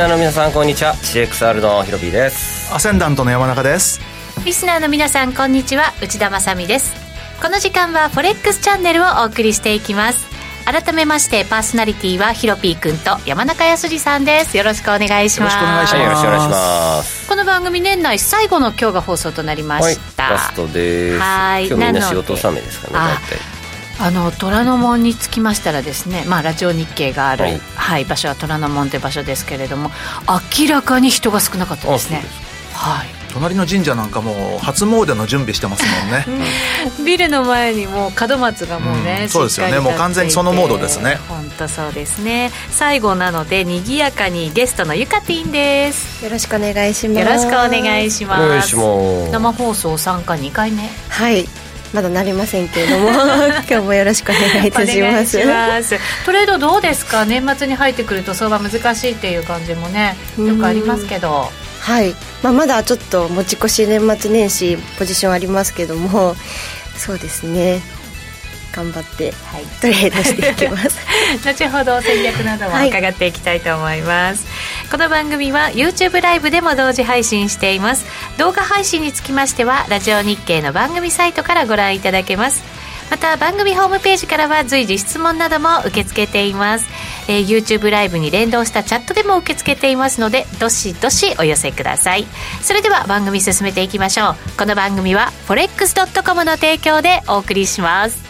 リスナーの皆さんこんにちは。CXR のヒロピーです。アセンダントの山中です。リスナーの皆さんこんにちは。内田まさです。この時間はフォレックスチャンネルをお送りしていきます。改めましてパーソナリティはヒロピーくんと山中康さんです。よろしくお願いします。よろしくお願いします。この番組年内最後の今日が放送となりました、はい、ラストです。はい今日みんな仕事納めですかね大体あの虎ノ門に着きましたらですね、まあ、ラジオ日経がある、はい、はい、場所は虎ノ門という場所ですけれども明らかに人が少なかったですね。はい。隣の神社なんかも初詣の準備してますもんね。ビルの前にも門松がもうね、うん、そうですよね。もう完全にそのモードですね。本当そうですね。最後なので賑やかにゲストのゆかティンです。よろしくお願いします。よろしくお願いします。生放送参加2回目。はいまだなりませんけれども 今日もよろしくお願いいたします。トレードどうですか？年末に入ってくると相場難しいっていう感じもねよくありますけど。はい、まあ、まだちょっと持ち越し年末年始ポジションありますけどもそうですね頑張って、はい、トレードしていきます。後ほど戦略なども伺っていきたいと思います、はい、この番組は YouTube ライブでも同時配信しています。動画配信につきましてはラジオ日経の番組サイトからご覧いただけます。また番組ホームページからは随時質問なども受け付けています、えー、YouTube ライブに連動したチャットでも受け付けていますのでどしどしお寄せください。それでは番組進めていきましょう。この番組は forex.com の提供でお送りします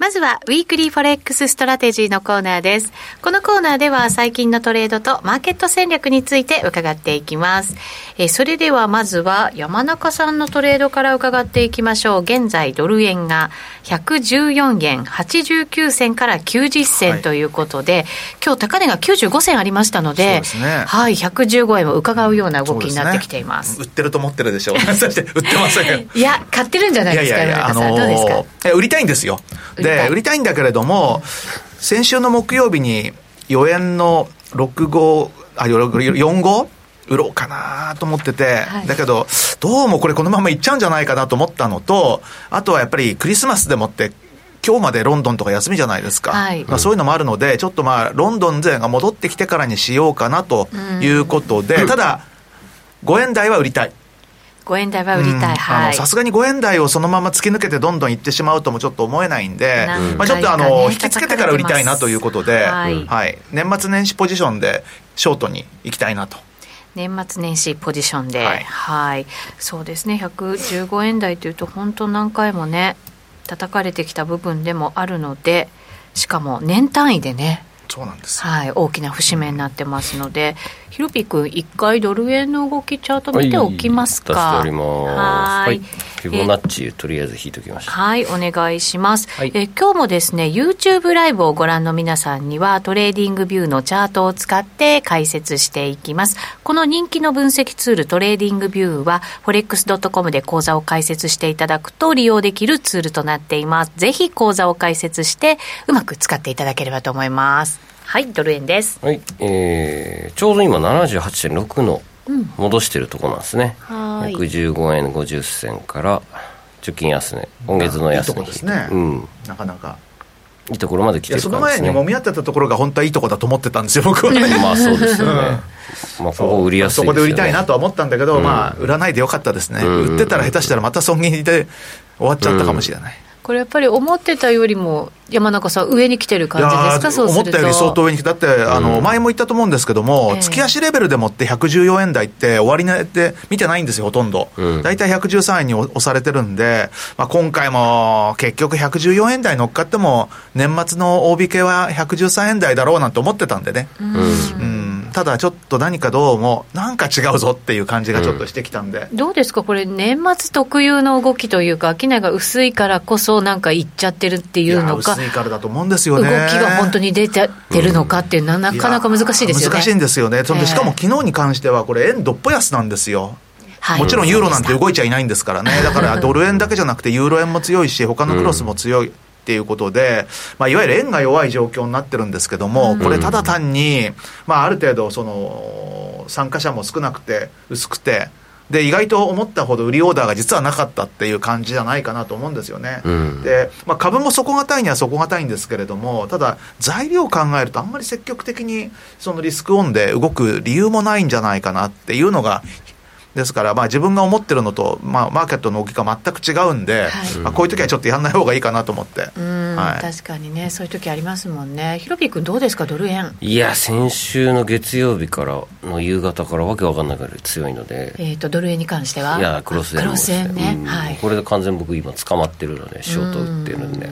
まずは、ウィークリーフォレックスストラテジーのコーナーです。このコーナーでは、最近のトレードとマーケット戦略について伺っていきます。えそれでは、まずは、山中さんのトレードから伺っていきましょう。現在、ドル円が114円89銭から90銭ということで、はい、今日高値が95銭ありましたので、でね、はい、115円を伺うような動きになってきています。すね、売ってると思ってるでしょう。そして、売ってませんいや、買ってるんじゃないですか、いやいやいや、あのー、どうですか？売りたいんですよ。でで、売りたい。んだけれども、先週の木曜日に4円の6号、あ、4号？売ろうかなと思ってて、はい、だけど、どうもこれこのままいっちゃうんじゃないかなと思ったのと、あとはやっぱりクリスマスでもって、今日までロンドンとか休みじゃないですか、はい、まあ、そういうのもあるので、ちょっとまあ、ロンドン勢が戻ってきてからにしようかなということで、ただ、5円台は売りたい。5円台は売りたい、はい。さすがに5円台をそのまま突き抜けてどんどんいってしまうともちょっと思えないんで、まあ、ちょっとあの、引き付けてから売りたいなということで、はい、はい、年末年始ポジションでショートに行きたいなと。年末年始ポジションで、はい、はい、そうですね、115円台というと、本当、何回もね、叩かれてきた部分でもあるので、しかも年単位でね、そうなんですはい、大きな節目になってますので、ひろぴくん、一回ドル円の動き、チャート見ておきますか？はい、しております。はい。フィボナッチ、とりあえず引いときました。はい、お願いします。はい、え今日もですね、YouTube ライブをご覧の皆さんには、 TradingView のチャートを使って解説していきます。この人気の分析ツール、 TradingView は、forex.com で口座を開設していただくと利用できるツールとなっています。ぜひ口座を開設して、うまく使っていただければと思います。はい、ドル円です。はい、えー、ちょうど今78.6の戻してるところなんですね。うん、115円50銭から貯金安値、今月の安値。いいですね。うん。なかなか。いいところまで来てる、ね、その前にもみ合ってたところが本当はいいところだと思ってたんですよ、僕は、ね、まあそうですよね。うん、まあここ売りやすい、ね、そこで売りたいなとは思ったんだけど、うん、まあ売らないでよかったですね、うん、売ってたら下手したらまた損切りで終わっちゃったかもしれない。これやっぱり思ってたよりも山中さん、上に来てる感じですか、そう思ったより相当上に来て、だって、あの前も言ったと思うんですけども、月足レベルでもって114円台って、終値って見てないんですよ、ほとんど。大体113円に押されてるんで、まあ、今回も結局114円台乗っかっても、年末の大引けは113円台だろうなんて思ってたんでね。うん、うんただちょっと何かどうも、なんか違うぞっていう感じがちょっとしてきたんで、うん、どうですか、これ、年末特有の動きというか、商いが薄いからこそ、なんかいっちゃってるっていうのか、薄いからだと思うんですよね。動きが本当に出ちゃってるのかっていうのは、なかなか難しいですよね。難しいんですよね、そしかも昨日に関しては、これ、円どっぽ安なんですよ。はい、もちろんユーロなんて動いちゃいないんですからね、だから ドル円だけじゃなくて、ユーロ円も強いし、他のクロスも強い。っていうことで、まあ、いわゆる円が弱い状況になってるんですけども、これ、ただ単に、まあ、ある程度、その参加者も少なくて、薄くて、で意外と思ったほど売りオーダーが実はなかったっていう感じじゃないかなと思うんですよね。うん、で、まあ、株も底堅いには底堅いんですけれども、ただ、材料を考えると、あんまり積極的にそのリスクオンで動く理由もないんじゃないかなっていうのが、ですから、まあ、自分が思ってるのと、まあ、マーケットの動きが全く違うんで、はい、まあ、こういう時はちょっとやらない方がいいかなと思って、はい、確かにね、そういう時ありますもんね、ヒロピー君、どうですか、ドル円？いや、先週の月曜日からの夕方からわけわかんないぐらい強いので、えーと、ドル円に関しては、いや、クロス円、クロス円ね、はい、これで完全僕、今、捕まってるので、ショート打ってるんで、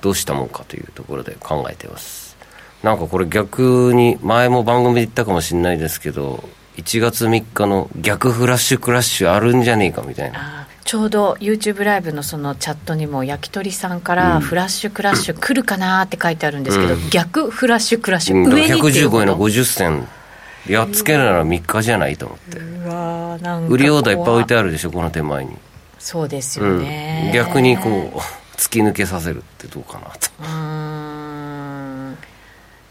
どうしたもんかというところで考えてます。なんかこれ逆に前も番組で言ったかもしれないですけど1月3日の逆フラッシュクラッシュあるんじゃねえかみたいな。ちょうど YouTube ライブのそのチャットにも焼き鳥さんからフラッシュクラッシュ来るかなって書いてあるんですけど、うん、逆フラッシュクラッシュ、上に115円の50銭やっつけるなら3日じゃないと思って、うわなん売りオーダーいっぱい置いてあるでしょこの手前に。そうですよね、うん、逆にこう突き抜けさせるってどうかなと。うん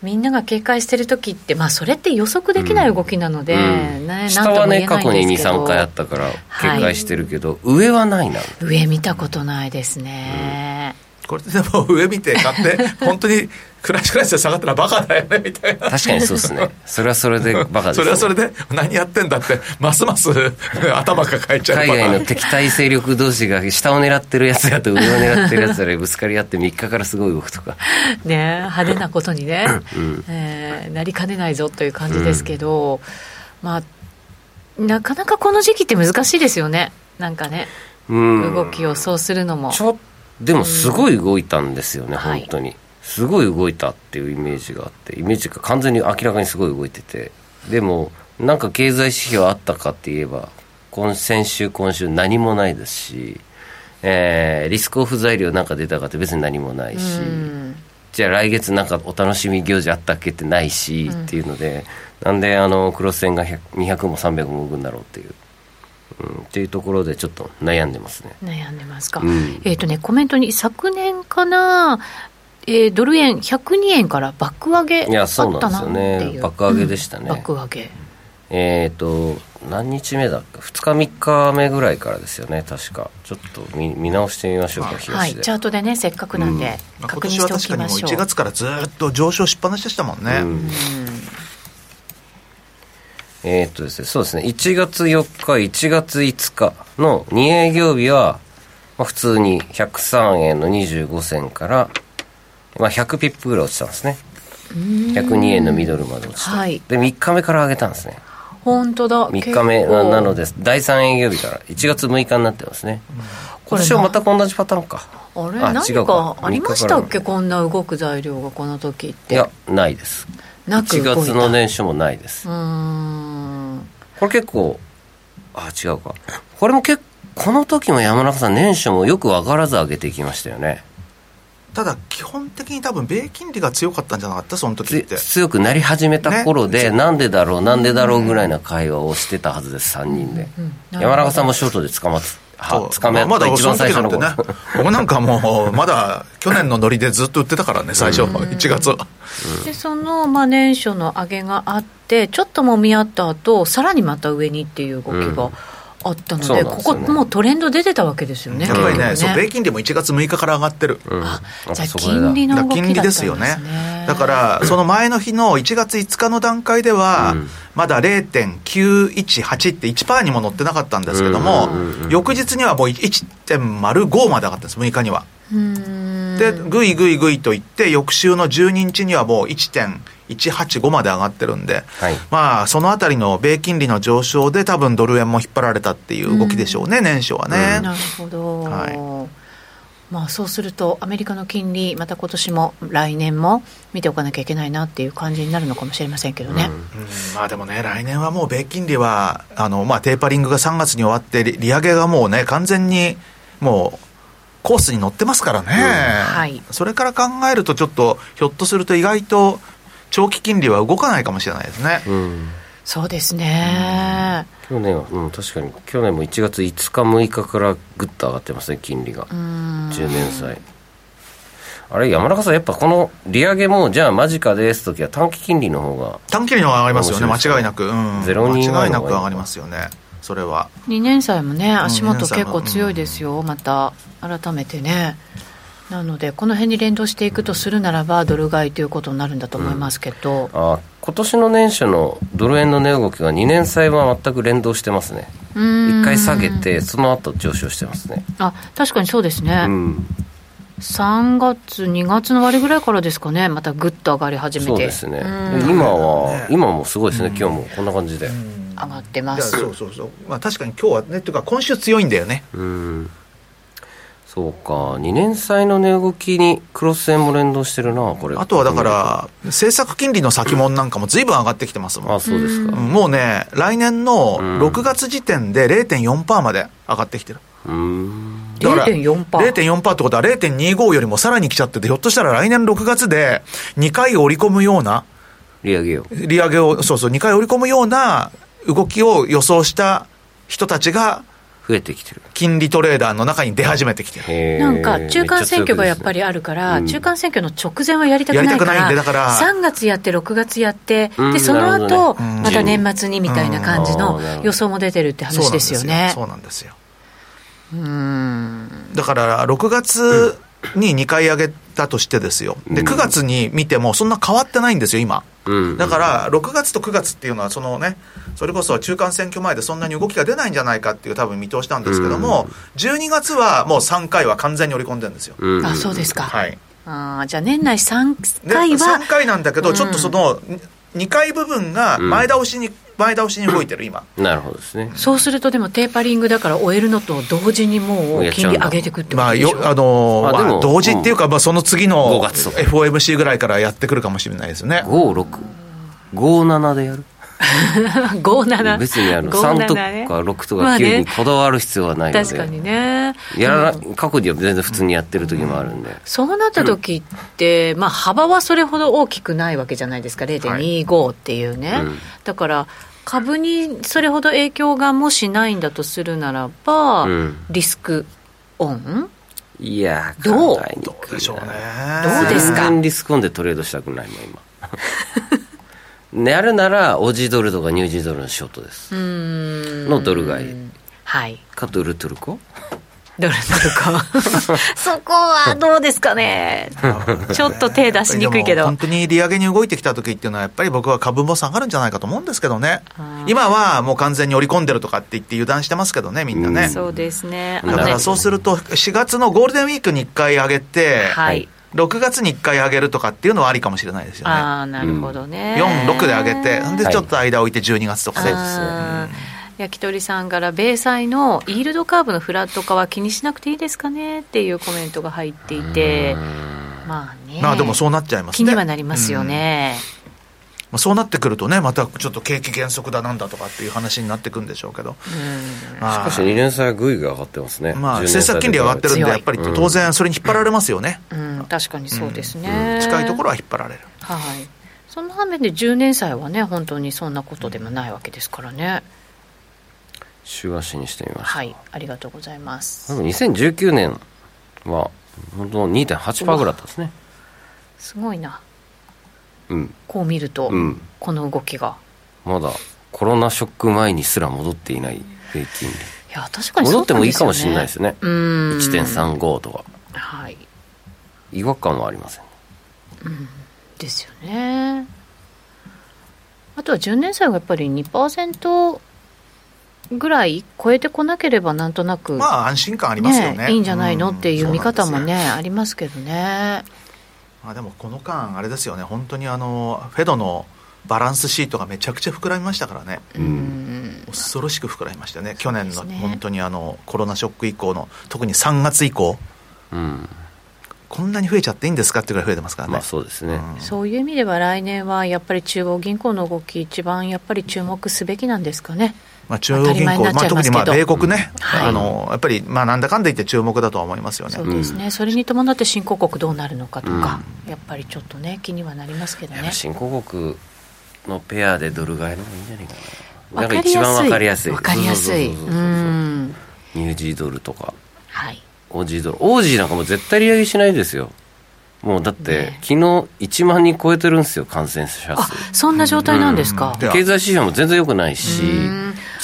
みんなが警戒してる時って、まあ、それって予測できない動きなので、うん。ね、下はね過去に23回あったから警戒してるけど、はい、上はないな。上見たことないですね、うん、これでも上見て買って本当にクラッシュクラッシュで下がったらバカだよねみたいな。確かにそうですね。それはそれでバカです、ね、それはそれで何やってんだってますます 頭抱えちゃう海外の敵対勢力同士が下を狙ってるやつやと上を狙ってるやつらぶつかり合って3日からすごい動くとか。ね派手なことにね、うん、えー、なりかねないぞという感じですけど、うん、まあなかなかこの時期って難しいですよね。なんかね、うん、動きをそうするのも。ちょでもすごい動いたんですよね、うん、本当に、はいすごい動いたっていうイメージがあって。イメージが完全に明らかにすごい動いてて。でもなんか経済指標あったかって言えば今先週今週何もないですし、えー、リスクオフ材料なんか出たかって別に何もないし、じゃあ来月なんかお楽しみ行事あったっけってないし、うん、っていうのでなんであのクロス線が200も300も動くんだろうっていう。うん、っていうところでちょっと悩んでますね。悩んでますか、うん、えっ、ー、とねコメントに昨年かなえー、ドル円102円からバック上げいやそうなんですよね。バック上げでしたね、うん、バック上げ。えっ、ー、と何日目だっけ？2日3日目ぐらいからですよね確か。ちょっと見見直してみましょうかはい。チャートでねせっかくなんで、うん、確認しておきましょう、まあ、1月からずっと上昇しっぱなしでしたもんね、うん、えっ、とですねそうですね。1月4日1月5日の2営業日は、まあ、普通に103円の25銭からまあ、100ピップぐらい落ちたんですね。102円のミドルまで落ちて、はい、で3日目から上げたんですね。本当だ。3日目なので第3営業日から1月6日になってますね、今年はまた同じパターンか。あれ？何かありましたっけ？こんな動く材料がこの時って。いやないです。なく1月の年初もないです。うんこれ結構あ違うか。これも結構この時も山中さん年初もよく分からず上げていきましたよね。ただ基本的に多分米金利が強かったんじゃなかった？その時って。強くなり始めた頃で、ね、なんでだろうなんでだろうぐらいな会話をしてたはずです3人で、うんうん、山中さんもショートで捕まってはつかめまだ一番最初のね僕なんかもう まだ去年のノリでずっと売ってたからね最初、うん、1月は、でその、まあ、年初の上げがあってちょっともみ合った後さらにまた上にっていう動きが、あったので、でね、ここもうトレンド出てたわけですよね。やっぱりね、ね。そう米金利も1月6日から上がってる。うん、あじゃあ金利の動きだったんです、ね、金利ですよね。だからその前の日の1月5日の段階では、うん、まだ0.918って1%にも乗ってなかったんですけども、翌日にはもう1.05まで上がったんです6日には。でぐいぐいぐいといって翌週の12日にはもう1.185まで上がってるんで、はい、まあそのあたりの米金利の上昇で多分ドル円も引っ張られたっていう動きでしょうね、年初はね。なるほど、はいまあ、そうすると、アメリカの金利、また今年も来年も見ておかなきゃいけないなっていう感じになるのかもしれませんけどね、うん。うん、まあ、でもね、来年はもう米金利は、あのまあ、テーパリングが3月に終わって、利上げがもうね、完全にもう、コースに乗ってますからね、うん。はい、それから考えると、ちょっとひょっとすると意外と長期金利は動かないかもしれないですね。うんそうですね、去年は、うん、確かに。去年も1月5日6日からぐっと上がってますね金利が。10年債。あれ山中さんやっぱこの利上げもじゃあ間近です時は短期金利の方が。短期金利の方が上がりますよね間違いなく、うん、間違いなく上がりますよねそれは。2年債もね足元結構強いですよ、また。改めてねなので、この辺に連動していくとするならば、ドル買いということになるんだと思いますけど、うん、あ今年の年初のドル円の値動きが2年債は全く連動してますね、1回下げて、その後上昇してますね。あ確かにそうですね、うん、3月、2月の終わりぐらいからですかね、またぐっと上がり始めて、そうですね、今は、今もすごいですね、今日もこんな感じで。上がってます。そうそうそう、まあ、確かに今日はね、というか、今週強いんだよね。うんそうか、2年債の値動きにクロス円も連動してるな、これ。あとはだから、政策金利の先物なんかもずいぶん上がってきてますもん。あ、そうですか。もうね、来年の6月時点で0.4%まで上がってきてる。うん。0.4%? 0.4%ってことは0.25よりもさらに来ちゃってて、ひょっとしたら来年6月で2回織り込むような、利上げを。利上げを、そうそう、2回織り込むような動きを予想した人たちが、増えてきてる。金利トレーダーの中に出始めてきてる。なんか中間選挙がやっぱりあるから、ねうん、中間選挙の直前はやりたくないから、だ。から。3月やって、6月やって、でその後、ね、また年末にみたいな感じの予想も出てるって話ですよね。そうなんですよ。うんだから6月に2回上げたとしてですよ、で9月に見ても、そんな変わってないんですよ、今。だから6月と9月っていうのは、そのね、それこそ中間選挙前でそんなに動きが出ないんじゃないかっていう多分見通しなんですけども、12月はもう3回は完全に織り込んでるんですよ。あそうですか。はい、あじゃあ年内3回は、3回なんだけど、ちょっとその2回部分が前倒しに、前倒しに動いてる今。なるほどですね。そうするとでもテーパリングだから終えるのと同時にもう金利上げていくってことでしょ？まあよあのー、まあ、同時っていうか、まあ、その次の FOMC ぐらいからやってくるかもしれないですよね。5657でやる？57別にあの3とか6とか9にこだわる必要はないので、確かにね。やら、過去には全然普通にやってる時もあるんで、そうなった時って、まあ、幅はそれほど大きくないわけじゃないですか。0.25っていうね、はいうん、だから株にそれほど影響がもしないんだとするならば、うん、リスクオン？いやどう？どうでしょうねどうですか？リスクオンでトレードしたくないもん今。やるならオジドルとかニュージードルのショートです。のドル買い。はい。かドルトルコドルトルコ。そこはどうですかね。ちょっと手出しにくいけど。本当に利上げに動いてきた時っていうのはやっぱり僕は株も下がるんじゃないかと思うんですけどね。今はもう完全に織り込んでるとかって言って油断してますけどねみんなね、そうですね。だからそうすると4月のゴールデンウィークに1回上げて、はい。6月に1回上げるとかっていうのはありかもしれないですよね。ああ、なるほどね。4、6で上げて、で、ちょっと間置いて12月とかで。はい焼き鳥さんから米債のイールドカーブのフラット化は気にしなくていいですかねっていうコメントが入っていて。まあね。まあでもそうなっちゃいますね。気にはなりますよね、まあ、そうなってくるとね、またちょっと景気減速だなんだとかっていう話になってくるんでしょうけど、まあ、しかし2年債はぐいぐい上がってますね、まあ、政策金利上がってるんで、やっぱり当然、それに引っ張られますよね、うん、うん、確かにそうですね、うん、近いところは引っ張られる。はいその反面で10年債はね、本当にそんなことでもないわけですからね。週足にしてみました。はい、ありがとうございます。2019年は本当2.8%ぐらいだったですね。すごいな。うん、こう見ると、うん、この動きが。まだコロナショック前にすら戻っていない平均。でいや確かに、ね、戻ってもいいかもしれないですね。うん。1.35とか。はい。違和感はありません、うん。ですよね。あとは10年債がやっぱり2%ぐらい超えてこなければなんとなくまあ安心感ありますよね、ね、いいんじゃないの？っていう見方もね、ありますけどね。まあでもこの間あれですよね。本当にあのフェドのバランスシートがめちゃくちゃ膨らみましたからね、うん、恐ろしく膨らみましたね、去年の本当にあのコロナショック以降の、特に3月以降、うん、こんなに増えちゃっていいんですかっていうぐらい増えてますからね、まあ、そうですね、うん、そういう意味では来年はやっぱり中央銀行の動き、一番やっぱり注目すべきなんですかね。まあ、中央銀行、まあ、特にまあ米国ね、はい、あのやっぱりまあなんだかんだ言って注目だとは思いますよね。そうですね、うん、それに伴って新興国どうなるのかとか、うん、やっぱりちょっとね、気にはなりますけどね。新興国のペアでドル買いの方がいいんじゃないかな、なんか一番わかりやすい、わかりやすい、ニュージードルとか、はい、オージードル、オージーなんかも絶対利上げしないですよ。もうだって、ね、昨日1万人超えてるんですよ、感染者数。そんな状態なんですか、うん、経済指標も全然良くないし、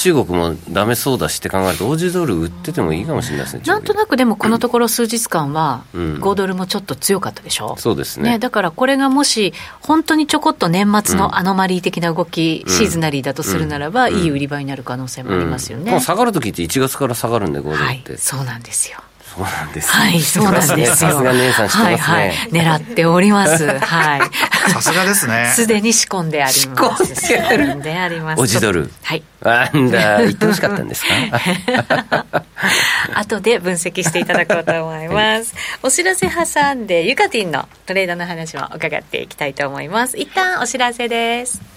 中国もダメそうだしって考えると、オージードル売っててもいいかもしれないですねなんとなくでも、このところ数日間は、5ドルもちょっと強かったでしょ、うん、そうですね、ね、だからこれがもし、本当にちょこっと年末のアノマリー的な動き、うん、シーズナリーだとするならば、いい売り場になる可能性もありますよね。下がるときって1月から下がるんで、5ドルって。はい、そうなんですよ。そうなんです、はい、そうなんですよ。さすが姉さん知ってますね。はい、はい、狙っております。はい。さすがですね。すでに仕込んであります。仕込んであります。おじドル。はい。なんだ、言ってほしかったんですか？後で分析していただこうと思います。お知らせ挟んで、ユカティンのトレードの話も伺っていきたいと思います。一旦お知らせです。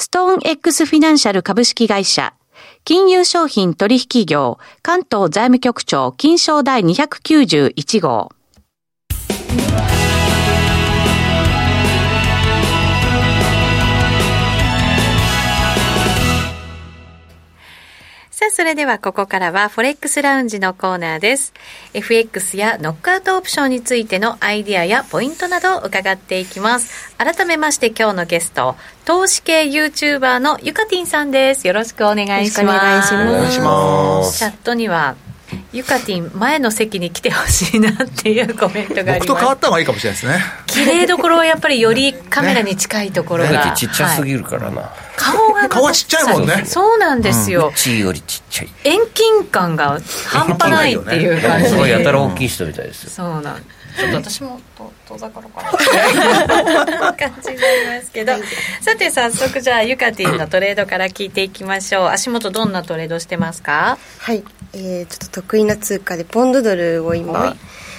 ストーン X フィナンシャル株式会社金融商品取引業関東財務局長金賞第291号。さあ、それではここからは、フォレックスラウンジのコーナーです。FX やノックアウトオプションについてのアイディアやポイントなどを伺っていきます。改めまして今日のゲスト、投資系 YouTuber のゆかてぃんさんです。よろしくお願いします。お願いします。チャットには、ゆかてぃん前の席に来てほしいなっていうコメントがあります。僕と変わった方がいいかもしれないですね。綺麗どころはやっぱりよりカメラに近いところが、ね、ちっちゃすぎるからな、はい、顔が顔はちっちゃいもんね。そうなんですよ、うちよりちっちゃい。遠近感が半端ないっていう感じ。すごいやたら大きい人みたいですよ。そうなんちょっと私も遠ざかるかな。感じになりますけど、さて早速じゃあユカティンのトレードから聞いていきましょう。足元どんなトレードしてますか？はい。えー、ちょっと得意な通貨でポンドドルを今、はい。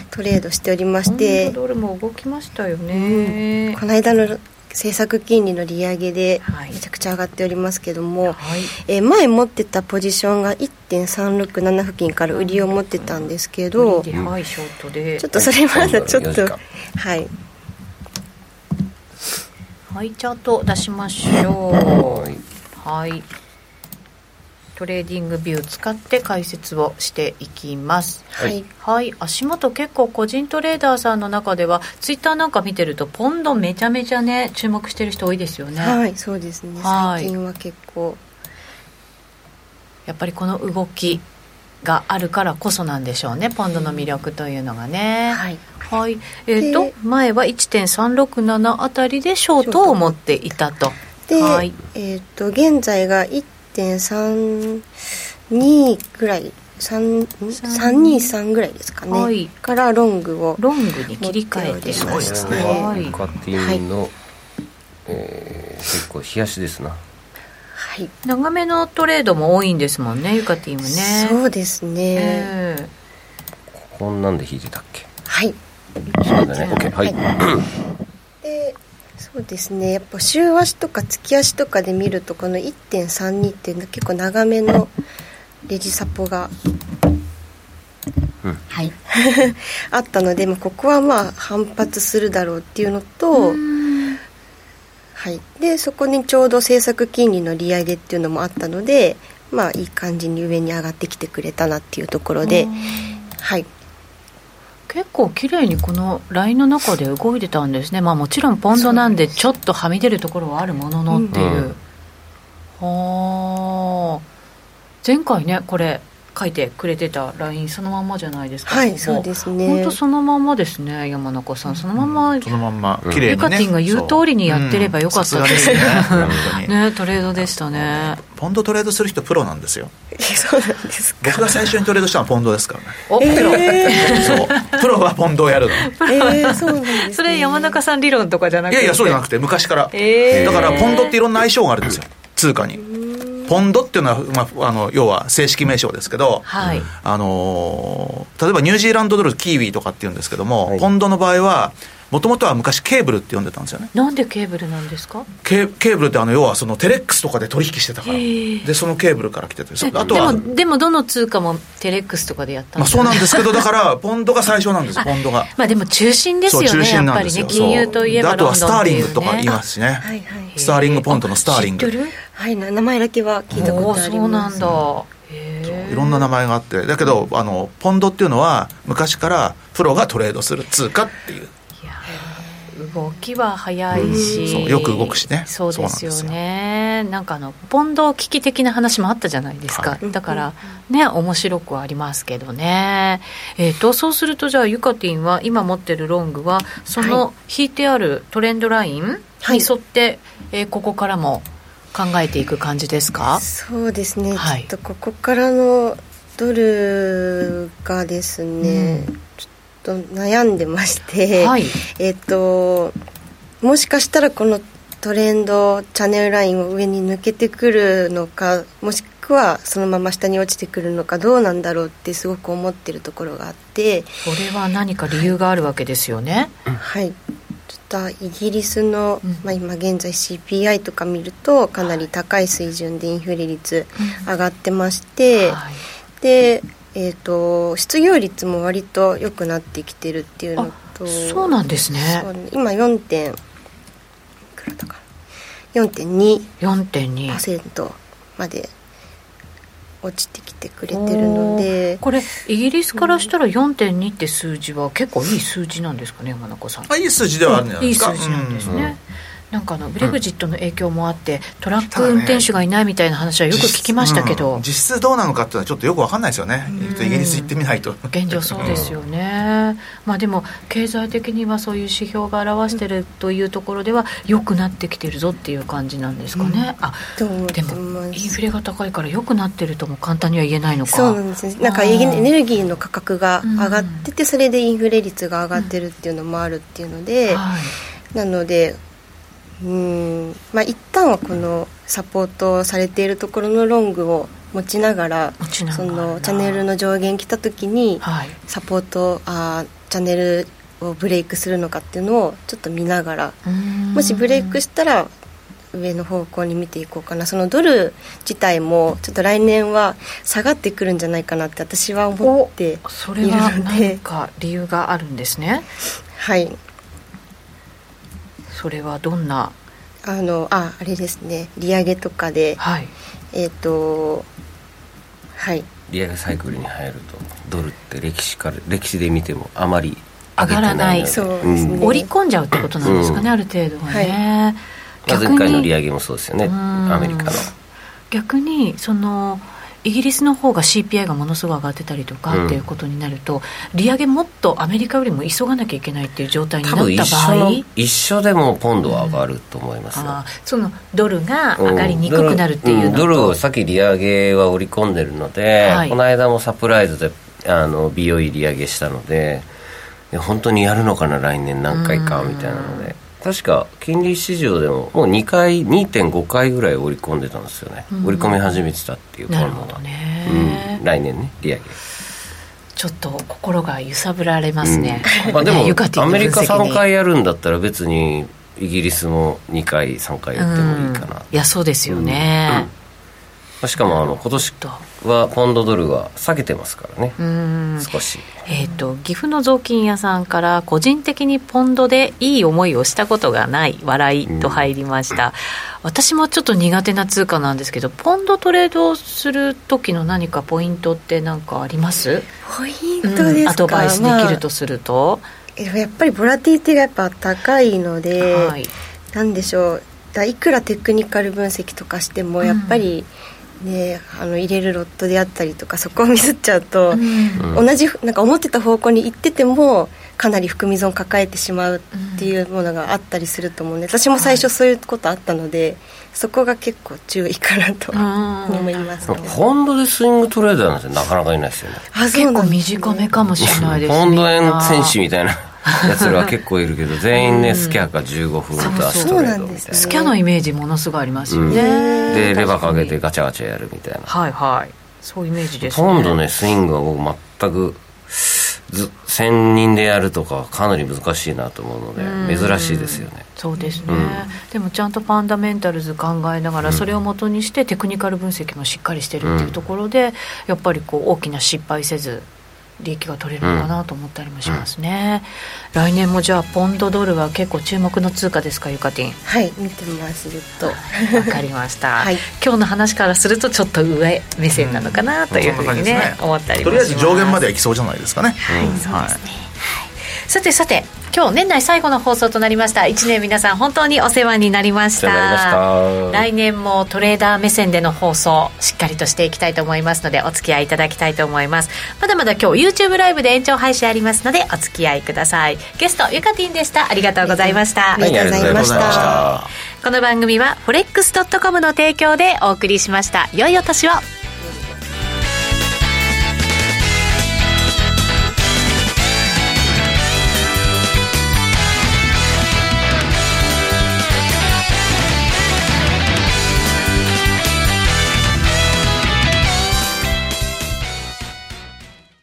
トレードしておりまして。ドルも動きましたよね、うん、この間の政策金利の利上げでめちゃくちゃ上がっておりますけども、はい、えー、前持ってたポジションが1.367付近から売りを持ってたんですけど、うん、はい、ショートで。ちょっとそれまだちょっとはいはい。チャート出しましょう。はい TradingView 使って解説をしていきます。はい、はい、足元結構個人トレーダーさんの中ではツイッターなんか見てるとポンドめちゃめちゃね注目してる人多いですよね。はいそうですね。最近は結構やっぱりこの動きがあるからこそなんでしょうねポンドの魅力というのがね、はい、はい、えーと、前は1.367あたりでショートを持っていたと。で、はい、えーと、現在が1 1.32ぐらい323ぐらいですかね、はい、からロングをロングに切り替えてますね。はいカティンの、はい、えー、結構冷やしですな。はい。長めのトレードも多いんですもんねユカティンムね。そうですね、えー、こんなんで引いてたっけ？はい。そうだね。OK はい、でそうですね。やっぱ週足とか月足とかで見るとこの1.32っていうのは結構長めのレジサポが、うん、はい。あったので、まあ、ここはまあ反発するだろうっていうのとはい、でそこにちょうど政策金利の利上げっていうのもあったのでまあいい感じに上に上がってきてくれたなっていうところではい結構綺麗にこのラインの中で動いてたんですね、まあ、もちろんポンドなんでちょっとはみ出るところはあるもののっていう、うん、はあ前回ねこれ書いてくれてたラインそのまんまじゃないですかはいそうですね。本当そのまんまですね山中さん。そのまんま、うん、そのまんま。綺麗に、ね、ユカティンが言う通りにやってればよかったですね。うん、ねトレードでしたね。ポンドトレードする人プロなんですよ。そうなんです僕が最初にトレードしたのはポンドですからね。おプロ、えー、そう。プロはポンドをやるの。えー、そうなんです、ね、それ山中さん理論とかじゃなくて。いやいやそうじゃなくて昔から、えー、だからポンドっていろんな相性があるんですよ。通貨にポンドっていうのは、まあ、あの要は正式名称ですけど、はい、あの例えばニュージーランドドルキーウィとかっていうんですけども、はい、ポンドの場合はもともとは昔ケーブルって呼んでたんですよね。なんでケーブルなんですか？ケケーブルってあの要はそのテレックスとかで取引してたから。でそのケーブルから来てて。あとはでもでもどの通貨もテレックスとかでやったまあそうなんですけどだからポンドが最初なんです ポンドが。まあでも中心ですよね中心なんですよ。やっぱりね金融といえばあとはスターリングとか言いますしね、はいはい、スターリングポンドのスターリングはい名前だけは聞いたことあります。そうなんだ。いろんな名前があって。だけどあのポンドっていうのは昔からプロがトレードする通貨っていう。動きは早いし、うん、よく動くしね。そうですよね。なんかあのポンド危機的な話もあったじゃないですか、はい、だからね面白くはありますけどね。えっ、ー、とそうするとじゃあユカティンは今持ってるロングはその引いてあるトレンドラインに沿って、はい、えー、ここからも考えていく感じですか？そうですね、はい、ちょっとここからのドルがですね、うん。と悩んでまして、はい、えっ、ともしかしたらこのトレンドチャンネルラインを上に抜けてくるのかもしくはそのまま下に落ちてくるのかどうなんだろうってすごく思ってるところがあってそれは何か理由があるわけですよね。はい。ちょっとイギリスの、まあ、今現在 CPI とか見るとかなり高い水準でインフレ率上がってまして、はい、でえーと、失業率も割と良くなってきてるっていうのとそうなんですね。今4点いくらだか4.2%まで落ちてきてくれてるので。これイギリスからしたら4.2って数字は結構いい数字なんですかね山中さん。あいい数字ではあるんじゃないですか、いい数字なんですね、なんかあのブレグジットの影響もあって、トラック運転手がいないみたいな話はよく聞きましたけど、実,、実質どうなのかっていうのはちょっとよく分かんないですよね、イギリス行ってみないと。現状そうですよね、まあでも経済的にはそういう指標が表してるというところでは良くなってきてるぞっていう感じなんですかね、あでもインフレが高いから良くなってるとも簡単には言えないのか。そうなんです。ねなんかエネルギーの価格が上がってて、それでインフレ率が上がってるっていうのもあるっていうので、はい、なのでうん。まあ一旦はこのサポートされているところのロングを持ちながらそのチャンネルの上限来た時に、はい、サポートあチャンネルをブレイクするのかっていうのをちょっと見ながらもしブレイクしたら上の方向に見ていこうかな。そのドル自体もちょっと来年は下がってくるんじゃないかなって私は思っているので。それは何か理由があるんですね？はいそれはどんな？あのああれですね。利上げとかで、はい、えっ、ー、とはい。利上げサイクルに入るとドルって歴史から歴史で見てもあまり上がらない。そうですね、うん、織り込んじゃうってことなんですかね、うん、ある程度はね、はい、前回の利上げもそうですよね。アメリカの。逆にそのイギリスの方が CPI がものすごい上がってたりとかっていうことになると、うん、利上げもっとアメリカよりも急がなきゃいけないっていう状態になった場合一緒でもポンドは上がると思います、うん、そのドルが上がりにくくなるっていうのと、うん、ドルをさっき利上げは織り込んでるので、はい、この間もサプライズであの BOE 利上げしたので本当にやるのかな来年何回かみたいなので。確か金利市場でももう2回2.5回ぐらい織り込んでたんですよね、うん、織り込み始めてたっていうなるほどね、うん、来年ね利上げ。ちょっと心が揺さぶられますね、うん、まあ、でも アメリカ3回やるんだったら別にイギリスも2回3回やってもいいかな、いやそうですよね、しかもあの今年はポンドドルは下げてますからね。少し、えーと、岐阜の雑巾屋さんから個人的にポンドでいい思いをしたことがない笑いと入りました、うん、私もちょっと苦手な通貨なんですけどポンドトレードする時の何かポイントって何かあります？ポイントですか、うん、アドバイスできるとすると、まあ、やっぱりボラティティがやっぱ高いので、はい、なんでしょう。いくらテクニカル分析とかしてもやっぱり、うんね、あの入れるロットであったりとかそこをミスっちゃうと、うん、同じなんか思ってた方向に行っててもかなり含み損を抱えてしまうっていうものがあったりすると思うんで私も最初そういうことあったので、そこが結構注意かなと思います、ね、ポンドでスイングトレーダーなんてなかなかいないですよね。あ結構短めかもしれないですね。ポンド円選手みたいなやつらは結構いるけど全員ねスキャか15分とストレートみたいな。スキャのイメージものすごいありますよね、うん、でレバーかけてガチャガチャやるみたいな。はいはい。そういうイメージですね。ほとんどねスイングは僕全く1000人でやるとかかなり難しいなと思うので珍しいですよね。そうですね、うん、でもちゃんとファンダメンタルズ考えながらそれをもとにしてテクニカル分析もしっかりしてるっていうところで、やっぱりこう大きな失敗せず利益が取れるのかなと思ったりもしますね、うん、来年もじゃあポンドドルは結構注目の通貨ですかゆかてんはい見てますずっと。わかりました、はい、今日の話からするとちょっと上目線なのかなというふうにねね、思ったりとりあえず上限まではいきそうじゃないですかね。はい、そうですね、はい、さてさて今日年内最後の放送となりました。1年皆さん本当にお世話になりました。来年もトレーダー目線での放送しっかりとしていきたいと思いますのでお付き合いいただきたいと思います。まだまだ今日 YouTube ライブで延長配信ありますのでお付き合いください。ゲストゆかてぃんでした。ありがとうございました。ありがとうございました。この番組は forex.com の提供でお送りしました。良いお年を